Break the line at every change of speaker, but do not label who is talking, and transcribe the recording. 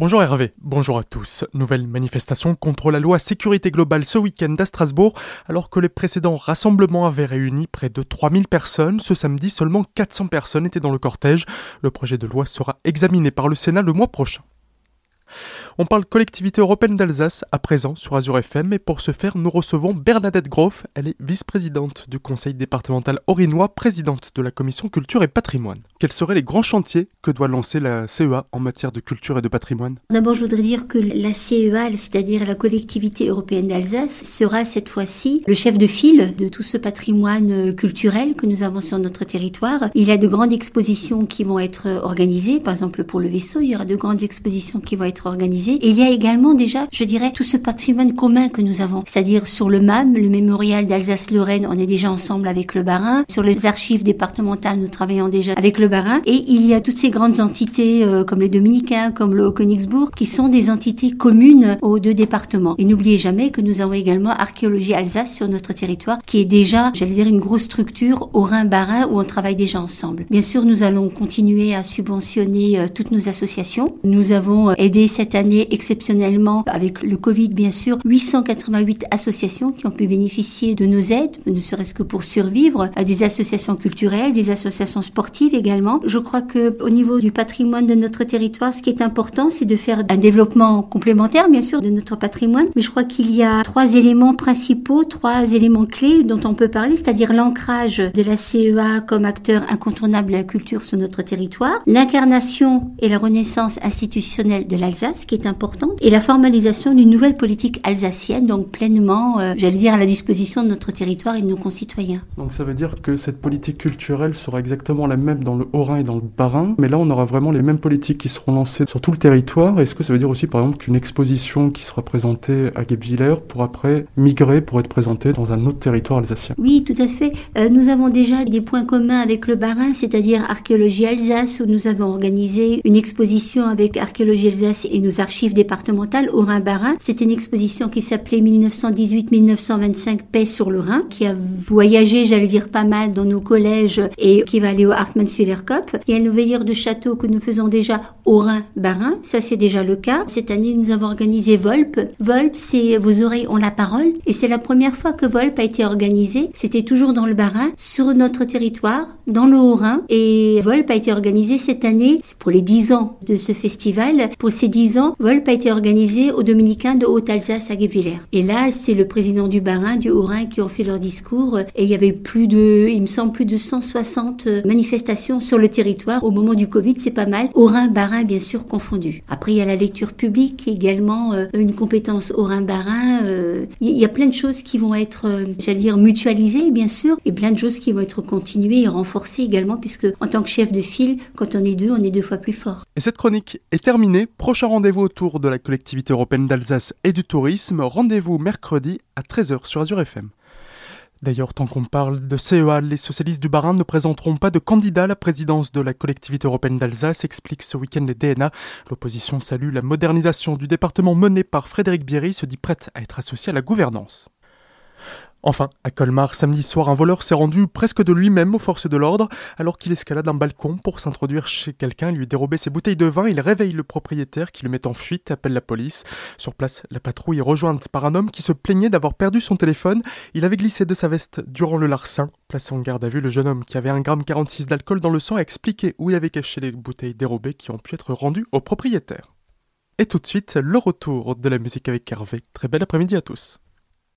Bonjour Hervé, bonjour à tous. Nouvelle manifestation contre la loi sécurité globale ce week-end à Strasbourg. Alors que les précédents rassemblements avaient réuni près de 3000 personnes, ce samedi seulement 400 personnes étaient dans le cortège. Le projet de loi sera examiné par le Sénat le mois prochain. On parle collectivité européenne d'Alsace à présent sur Azure FM et pour ce faire nous recevons Bernadette Groff, elle est vice-présidente du conseil départemental orinois, présidente de la commission culture et patrimoine. Quels seraient les grands chantiers que doit lancer la CEA en matière de culture et de patrimoine?
D'abord je voudrais dire que la CEA, c'est-à-dire la collectivité européenne d'Alsace, sera cette fois-ci le chef de file de tout ce patrimoine culturel que nous avons sur notre territoire. Il y a de grandes expositions qui vont être organisées, par exemple pour le vaisseau, il y aura de grandes expositions qui vont être organisées et il y a également déjà, je dirais, tout ce patrimoine commun que nous avons. C'est-à-dire sur le MAM, le mémorial d'Alsace-Lorraine, on est déjà ensemble avec le Barin. Sur les archives départementales, nous travaillons déjà avec le Barin. Et il y a toutes ces grandes entités euh, comme les Dominicains, comme le Haut-Königsbourg, qui sont des entités communes aux deux départements. Et n'oubliez jamais que nous avons également Archéologie Alsace sur notre territoire, qui est déjà, j'allais dire, une grosse structure au Rhin-Barin où on travaille déjà ensemble. Bien sûr, nous allons continuer à subventionner euh, toutes nos associations. Nous avons euh, aidé cette année exceptionnellement, avec le Covid bien sûr, 888 associations qui ont pu bénéficier de nos aides, ne serait-ce que pour survivre, à des associations culturelles, des associations sportives également. Je crois que au niveau du patrimoine de notre territoire, ce qui est important, c'est de faire un développement complémentaire, bien sûr, de notre patrimoine. Mais je crois qu'il y a trois éléments principaux, trois éléments clés dont on peut parler, c'est-à-dire l'ancrage de la CEA comme acteur incontournable de la culture sur notre territoire, l'incarnation et la renaissance institutionnelle de l'Alsace, qui est importante, et la formalisation d'une nouvelle politique alsacienne, donc pleinement, euh, j'allais dire, à la disposition de notre territoire et de nos concitoyens.
Donc ça veut dire que cette politique culturelle sera exactement la même dans le Haut-Rhin et dans le Bas-Rhin, mais là on aura vraiment les mêmes politiques qui seront lancées sur tout le territoire. Est-ce que ça veut dire aussi par exemple qu'une exposition qui sera présentée à Guebwiller pour après migrer pour être présentée dans un autre territoire alsacien?
Oui, tout à fait. Euh, nous avons déjà des points communs avec le Bas-Rhin, c'est-à-dire Archéologie Alsace, où nous avons organisé une exposition avec Archéologie Alsace et nos archives départementales au Rhin-Barin. C'était une exposition qui s'appelait 1918-1925 Paix sur le Rhin, qui a voyagé, j'allais dire, pas mal dans nos collèges et qui va aller au Hartmannswiller Cup. Il y a nos veilleurs de château que nous faisons déjà au Rhin-Barin. Ça, c'est déjà le cas. Cette année, nous avons organisé Volp. Volp, c'est Vos oreilles ont la parole. Et c'est la première fois que Volp a été organisé. C'était toujours dans le Barin, sur notre territoire, dans le Haut-Rhin. Et Volp a été organisé cette année, c'est pour les 10 ans de ce festival. Pour ces 10 ans, Volp a été organisé aux Dominicains de Haute-Alsace à Guebwiller. Et là, c'est le président du Barin, du Haut-Rhin qui ont fait leur discours. Et il y avait plus de, il me semble, plus de 160 manifestations sur le territoire. Au moment du Covid, c'est pas mal. Haut-Rhin, Barin, bien sûr, confondus. Après, il y a la lecture publique également euh, une compétence Haut-Rhin, Barin. Euh, il y a plein de choses qui vont être, euh, j'allais dire, mutualisées, bien sûr, et plein de choses qui vont être continuées et renforcées également, puisque en tant que chef de file, quand on est deux, on est deux fois plus fort.
Et cette chronique est terminée. Prochain rendez-vous autour de la collectivité européenne d'Alsace et du tourisme. Rendez-vous mercredi à 13h sur Azure FM. D'ailleurs, tant qu'on parle de CEA, les socialistes du Bas-Rhin ne présenteront pas de candidat à la présidence de la collectivité européenne d'Alsace, explique ce week-end les DNA. L'opposition salue la modernisation du département menée par Frédéric Bierry, se dit prête à être associée à la gouvernance. Enfin, à Colmar, samedi soir, un voleur s'est rendu presque de lui-même aux forces de l'ordre alors qu'il escalade un balcon pour s'introduire chez quelqu'un lui dérober ses bouteilles de vin. Il réveille le propriétaire qui le met en fuite, appelle la police. Sur place, la patrouille est rejointe par un homme qui se plaignait d'avoir perdu son téléphone. Il avait glissé de sa veste durant le larcin. Placé en garde à vue, le jeune homme qui avait 1,46 g d'alcool dans le sang a expliqué où il avait caché les bouteilles dérobées qui ont pu être rendues au propriétaire. Et tout de suite, le retour de la musique avec Hervé. Très bel après-midi à tous.